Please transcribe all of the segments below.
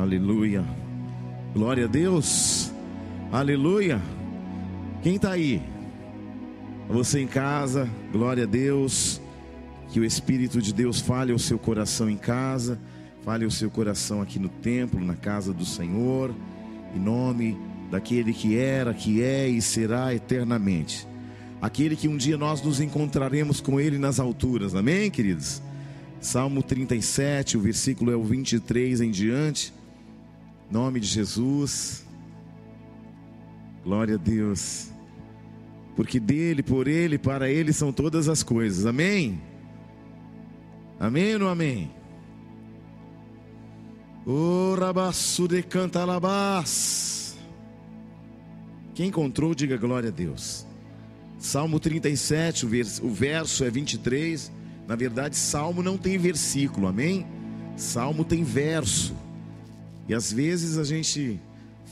Aleluia. Glória a Deus. Aleluia. Quem está aí? Você em casa, glória a Deus. Que o Espírito de Deus fale ao seu coração em casa, fale ao seu coração aqui no templo, na casa do Senhor, em nome daquele que era, que é e será eternamente. Aquele que um dia nós nos encontraremos com ele nas alturas. Amém, queridos? Salmo 37, o versículo é o 23 em diante. Nome de Jesus. Glória a Deus. Porque dele, por ele, para ele são todas as coisas. Amém? Amém ou não amém? O rabaçu de cantalabás. Quem encontrou, diga glória a Deus. Salmo 37, o verso é 23. Na verdade, salmo não tem versículo, amém? Salmo tem verso. E às vezes a gente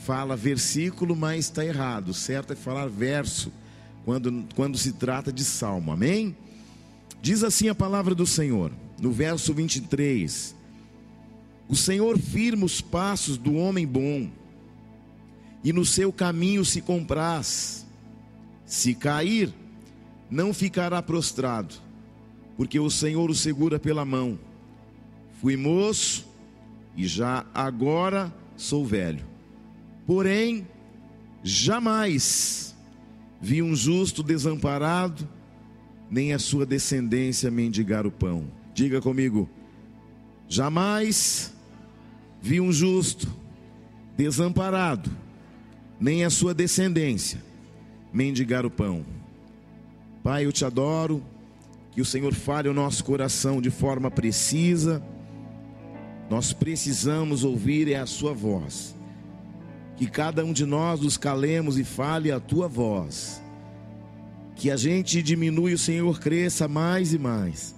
fala versículo, mas está errado. Certo é falar verso quando, quando se trata de salmo, amém? Diz assim a palavra do Senhor, no verso 23: O Senhor firma os passos do homem bom, e no seu caminho se compraz. Se cair, não ficará prostrado, porque o Senhor o segura pela mão. Fui moço e já agora sou velho. Porém, jamais vi um justo desamparado, nem a sua descendência mendigar o pão. Diga comigo: jamais vi um justo desamparado, nem a sua descendência mendigar o pão. Pai, eu te adoro, que o Senhor fale o nosso coração de forma precisa nós precisamos ouvir é a sua voz. Que cada um de nós nos calemos e fale a tua voz. Que a gente diminui, o Senhor cresça mais e mais.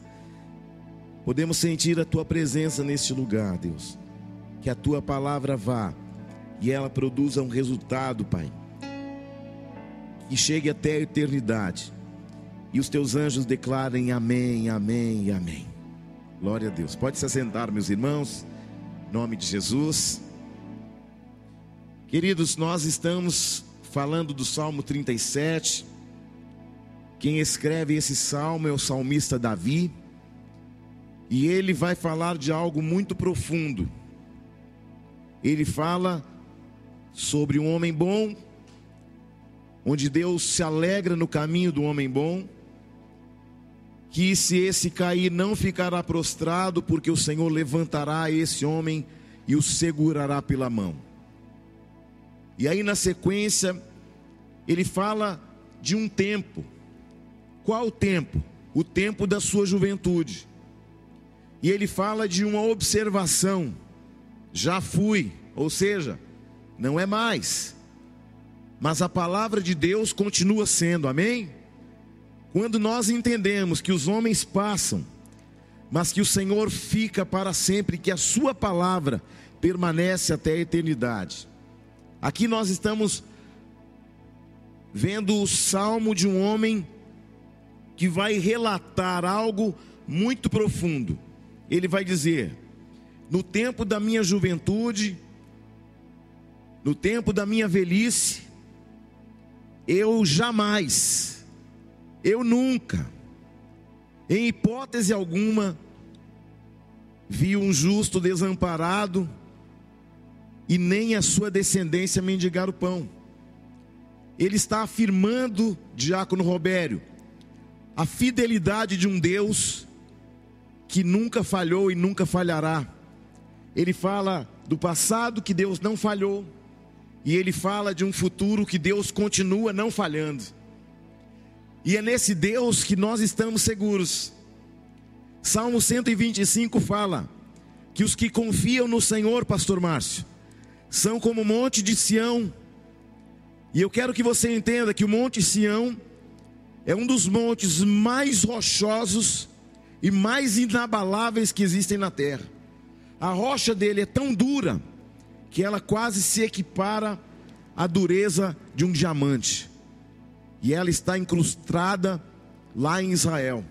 Podemos sentir a tua presença neste lugar, Deus. Que a tua palavra vá e ela produza um resultado, Pai. Que chegue até a eternidade. E os teus anjos declarem amém, amém e amém. Glória a Deus. Pode se assentar, meus irmãos. Em nome de Jesus. Queridos, nós estamos falando do Salmo 37. Quem escreve esse salmo é o salmista Davi. E ele vai falar de algo muito profundo. Ele fala sobre um homem bom, onde Deus se alegra no caminho do homem bom que se esse cair não ficará prostrado, porque o Senhor levantará esse homem e o segurará pela mão. E aí na sequência, ele fala de um tempo. Qual tempo? O tempo da sua juventude. E ele fala de uma observação. Já fui, ou seja, não é mais. Mas a palavra de Deus continua sendo, amém? Quando nós entendemos que os homens passam, mas que o Senhor fica para sempre, que a Sua palavra permanece até a eternidade. Aqui nós estamos vendo o salmo de um homem que vai relatar algo muito profundo. Ele vai dizer: No tempo da minha juventude, no tempo da minha velhice, eu jamais eu nunca, em hipótese alguma, vi um justo desamparado e nem a sua descendência mendigar o pão. Ele está afirmando, Diácono Robério, a fidelidade de um Deus que nunca falhou e nunca falhará. Ele fala do passado que Deus não falhou, e ele fala de um futuro que Deus continua não falhando. E é nesse Deus que nós estamos seguros. Salmo 125 fala que os que confiam no Senhor, pastor Márcio, são como o monte de Sião. E eu quero que você entenda que o monte Sião é um dos montes mais rochosos e mais inabaláveis que existem na terra. A rocha dele é tão dura que ela quase se equipara à dureza de um diamante e ela está incrustada lá em Israel.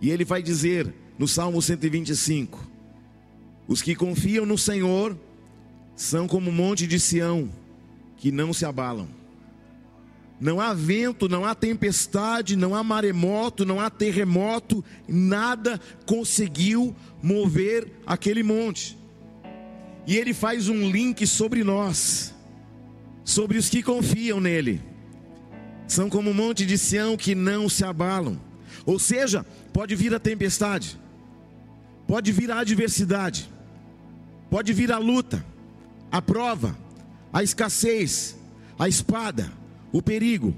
E ele vai dizer no Salmo 125: Os que confiam no Senhor são como o monte de Sião, que não se abalam. Não há vento, não há tempestade, não há maremoto, não há terremoto, nada conseguiu mover aquele monte. E ele faz um link sobre nós, sobre os que confiam nele. São como um monte de Sião que não se abalam. Ou seja, pode vir a tempestade, pode vir a adversidade, pode vir a luta, a prova, a escassez, a espada, o perigo,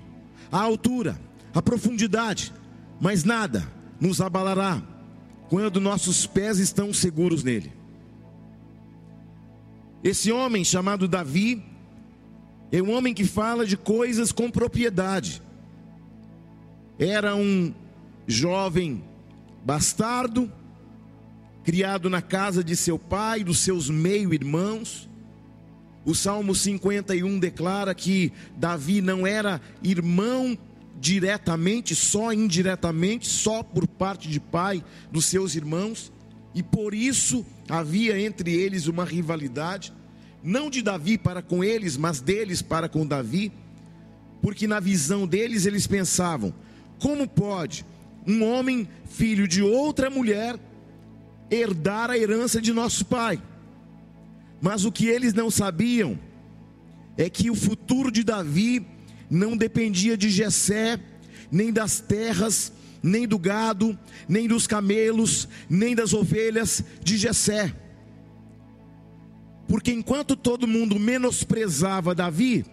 a altura, a profundidade, mas nada nos abalará quando nossos pés estão seguros nele. Esse homem chamado Davi é um homem que fala de coisas com propriedade. Era um jovem bastardo, criado na casa de seu pai, dos seus meio-irmãos. O Salmo 51 declara que Davi não era irmão diretamente, só indiretamente, só por parte de pai dos seus irmãos, e por isso havia entre eles uma rivalidade, não de Davi para com eles, mas deles para com Davi, porque na visão deles eles pensavam: como pode um homem, filho de outra mulher, herdar a herança de nosso pai. Mas o que eles não sabiam é que o futuro de Davi não dependia de Jessé, nem das terras, nem do gado, nem dos camelos, nem das ovelhas de Jessé. Porque enquanto todo mundo menosprezava Davi,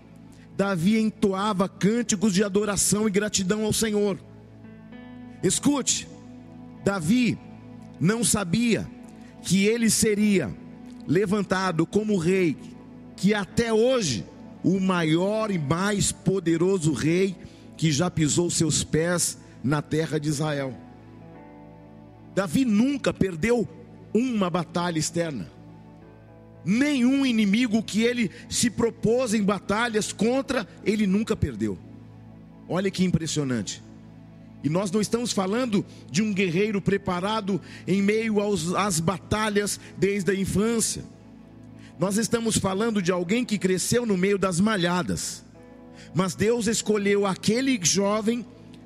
Davi entoava cânticos de adoração e gratidão ao Senhor. Escute, Davi não sabia que ele seria levantado como rei, que até hoje o maior e mais poderoso rei que já pisou seus pés na terra de Israel. Davi nunca perdeu uma batalha externa. Nenhum inimigo que ele se propôs em batalhas contra, ele nunca perdeu. Olha que impressionante. E nós não estamos falando de um guerreiro preparado em meio aos, às batalhas desde a infância. Nós estamos falando de alguém que cresceu no meio das malhadas. Mas Deus escolheu aquele jovem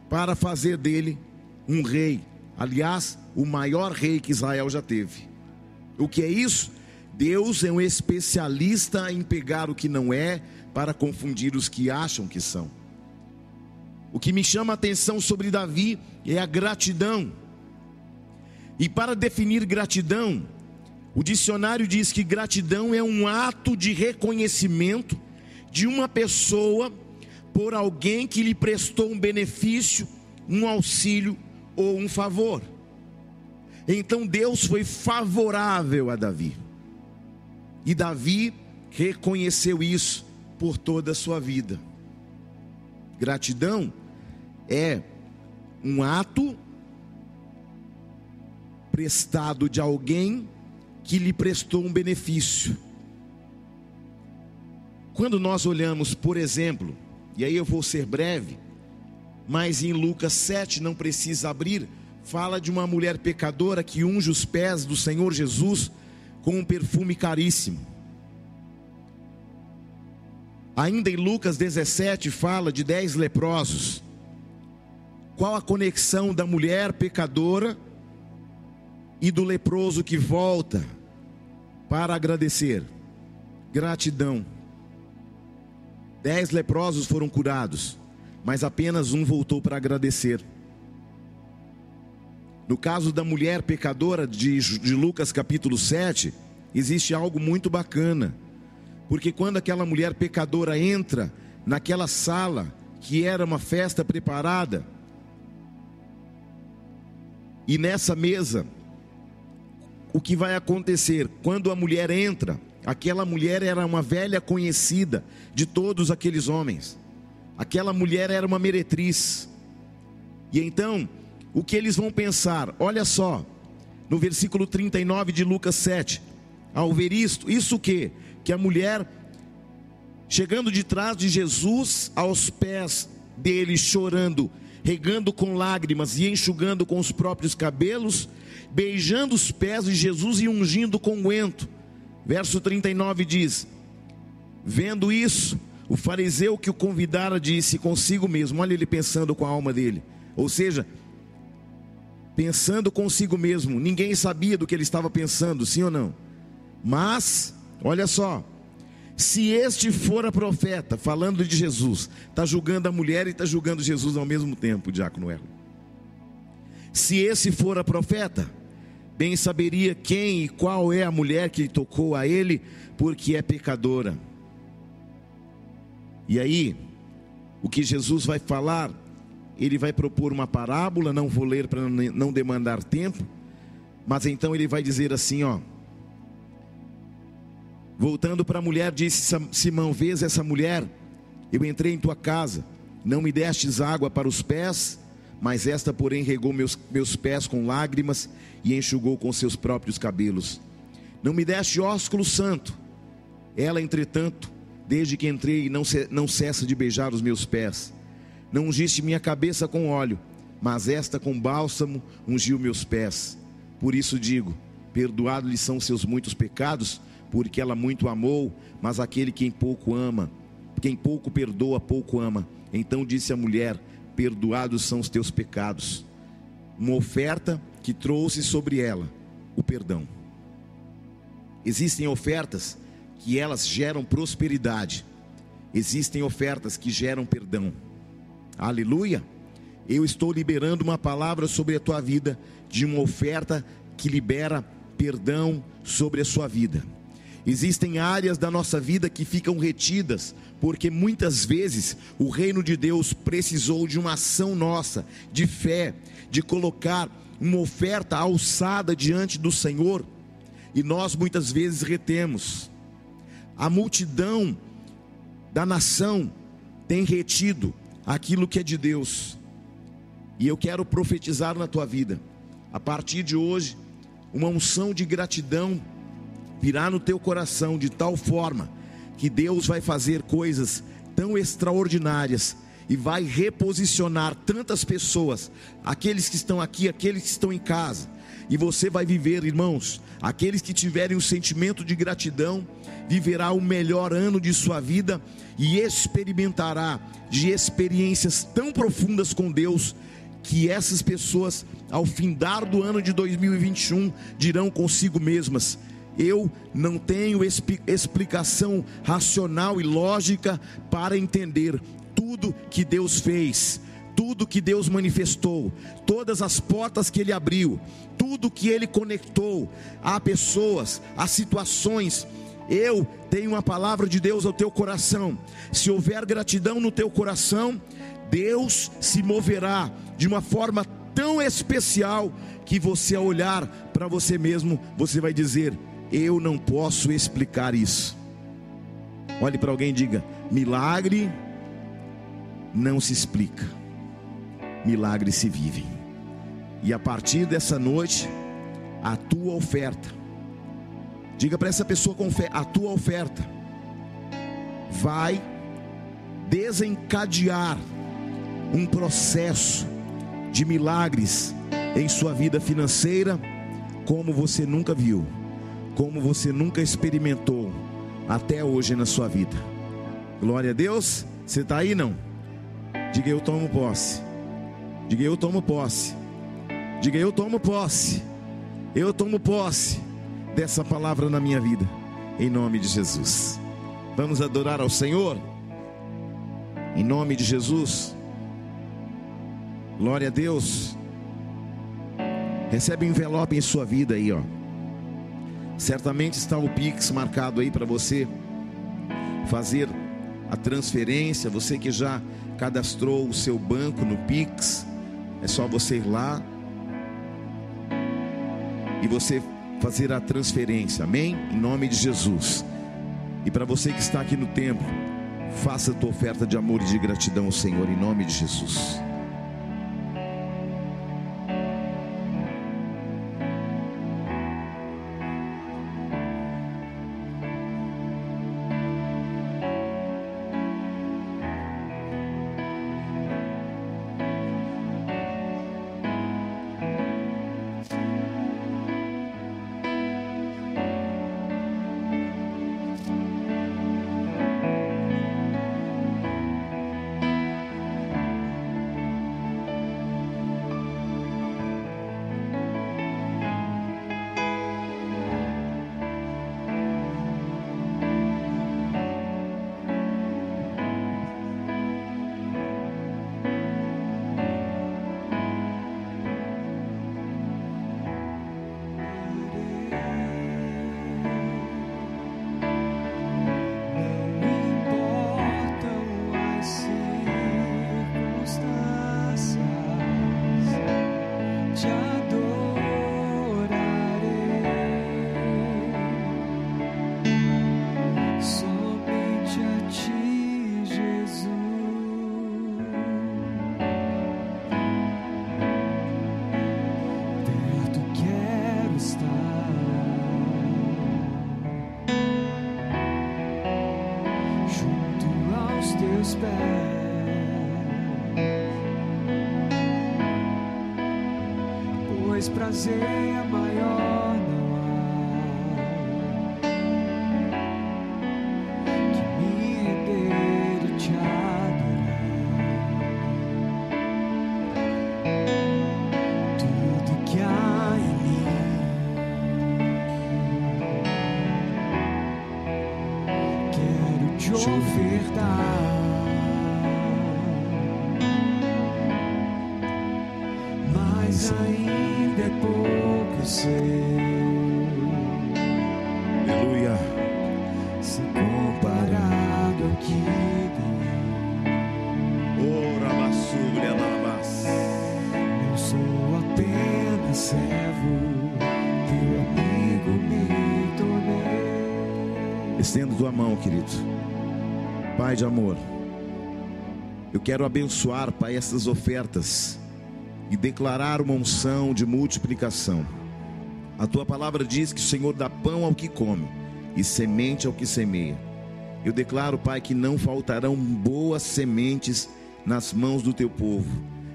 para fazer dele um rei. Aliás, o maior rei que Israel já teve. O que é isso? Deus é um especialista em pegar o que não é para confundir os que acham que são. O que me chama a atenção sobre Davi é a gratidão. E para definir gratidão, o dicionário diz que gratidão é um ato de reconhecimento de uma pessoa por alguém que lhe prestou um benefício, um auxílio ou um favor. Então Deus foi favorável a Davi. E Davi reconheceu isso por toda a sua vida. Gratidão é um ato prestado de alguém que lhe prestou um benefício. Quando nós olhamos, por exemplo, e aí eu vou ser breve, mas em Lucas 7 não precisa abrir, fala de uma mulher pecadora que unge os pés do Senhor Jesus com um perfume caríssimo. Ainda em Lucas 17 fala de dez leprosos qual a conexão da mulher pecadora e do leproso que volta para agradecer? Gratidão. Dez leprosos foram curados, mas apenas um voltou para agradecer. No caso da mulher pecadora de, de Lucas capítulo 7, existe algo muito bacana. Porque quando aquela mulher pecadora entra naquela sala, que era uma festa preparada, e nessa mesa, o que vai acontecer? Quando a mulher entra, aquela mulher era uma velha conhecida de todos aqueles homens. Aquela mulher era uma meretriz. E então, o que eles vão pensar? Olha só, no versículo 39 de Lucas 7, ao ver isto, isso que? Que a mulher, chegando de trás de Jesus, aos pés dele, chorando, regando com lágrimas e enxugando com os próprios cabelos, beijando os pés de Jesus e ungindo com unguento. Verso 39 diz: Vendo isso, o fariseu que o convidara disse consigo mesmo, olha ele pensando com a alma dele, ou seja, pensando consigo mesmo, ninguém sabia do que ele estava pensando, sim ou não? Mas, olha só, se este for a profeta, falando de Jesus, está julgando a mulher e está julgando Jesus ao mesmo tempo, diácono Erlo. Se esse for a profeta, bem saberia quem e qual é a mulher que tocou a ele, porque é pecadora. E aí, o que Jesus vai falar, ele vai propor uma parábola, não vou ler para não demandar tempo, mas então ele vai dizer assim, ó. Voltando para a mulher, disse Simão: Vês essa mulher? Eu entrei em tua casa, não me destes água para os pés, mas esta, porém, regou meus, meus pés com lágrimas e enxugou com seus próprios cabelos. Não me deste ósculo santo. Ela, entretanto, Desde que entrei, não, se, não cessa de beijar os meus pés. Não ungiste minha cabeça com óleo, mas esta com bálsamo ungiu meus pés. Por isso digo: perdoados-lhe são seus muitos pecados, porque ela muito amou, mas aquele quem pouco ama, quem pouco perdoa, pouco ama. Então disse a mulher: Perdoados são os teus pecados. Uma oferta que trouxe sobre ela o perdão. Existem ofertas que elas geram prosperidade. Existem ofertas que geram perdão. Aleluia. Eu estou liberando uma palavra sobre a tua vida de uma oferta que libera perdão sobre a sua vida. Existem áreas da nossa vida que ficam retidas, porque muitas vezes o reino de Deus precisou de uma ação nossa, de fé, de colocar uma oferta alçada diante do Senhor, e nós muitas vezes retemos a multidão da nação tem retido aquilo que é de Deus. E eu quero profetizar na tua vida, a partir de hoje, uma unção de gratidão virá no teu coração de tal forma que Deus vai fazer coisas tão extraordinárias e vai reposicionar tantas pessoas, aqueles que estão aqui, aqueles que estão em casa, e você vai viver, irmãos, aqueles que tiverem o sentimento de gratidão, viverá o melhor ano de sua vida e experimentará de experiências tão profundas com Deus que essas pessoas, ao findar do ano de 2021, dirão consigo mesmas: eu não tenho explicação racional e lógica para entender tudo que Deus fez, tudo que Deus manifestou, todas as portas que Ele abriu, tudo que Ele conectou a pessoas, a situações. Eu tenho uma palavra de Deus ao teu coração. Se houver gratidão no teu coração, Deus se moverá de uma forma tão especial que você, ao olhar para você mesmo, você vai dizer: Eu não posso explicar isso. Olhe para alguém e diga: Milagre não se explica milagres se vivem. E a partir dessa noite, a tua oferta, diga para essa pessoa com fé: a tua oferta vai desencadear um processo de milagres em sua vida financeira, como você nunca viu, como você nunca experimentou até hoje na sua vida. Glória a Deus. Você está aí não? Diga eu tomo posse Diga eu tomo posse. Diga eu tomo posse. Eu tomo posse dessa palavra na minha vida. Em nome de Jesus. Vamos adorar ao Senhor. Em nome de Jesus. Glória a Deus. Recebe um envelope em sua vida aí, ó. Certamente está o Pix marcado aí para você fazer a transferência. Você que já cadastrou o seu banco no Pix é só você ir lá e você fazer a transferência, amém? Em nome de Jesus. E para você que está aqui no templo, faça a tua oferta de amor e de gratidão ao Senhor, em nome de Jesus. Prazer é maior ainda é pouco eu sei. Aleluia. Se comparado ao que ganhei, Ora, basúlia, lavas. não sou apenas servo, teu amigo me tornei. Estendo tua mão, querido. Pai de amor, eu quero abençoar, Pai, essas ofertas e declarar uma unção de multiplicação. A tua palavra diz que o Senhor dá pão ao que come e semente ao que semeia. Eu declaro, Pai, que não faltarão boas sementes nas mãos do teu povo.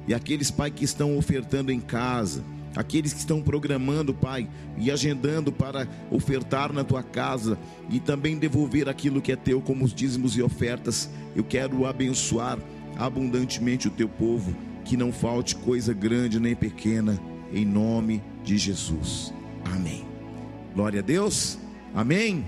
E aqueles, Pai, que estão ofertando em casa, aqueles que estão programando, Pai, e agendando para ofertar na tua casa e também devolver aquilo que é teu, como os dízimos e ofertas, eu quero abençoar abundantemente o teu povo, que não falte coisa grande nem pequena, em nome de Jesus. Amém. Glória a Deus. Amém.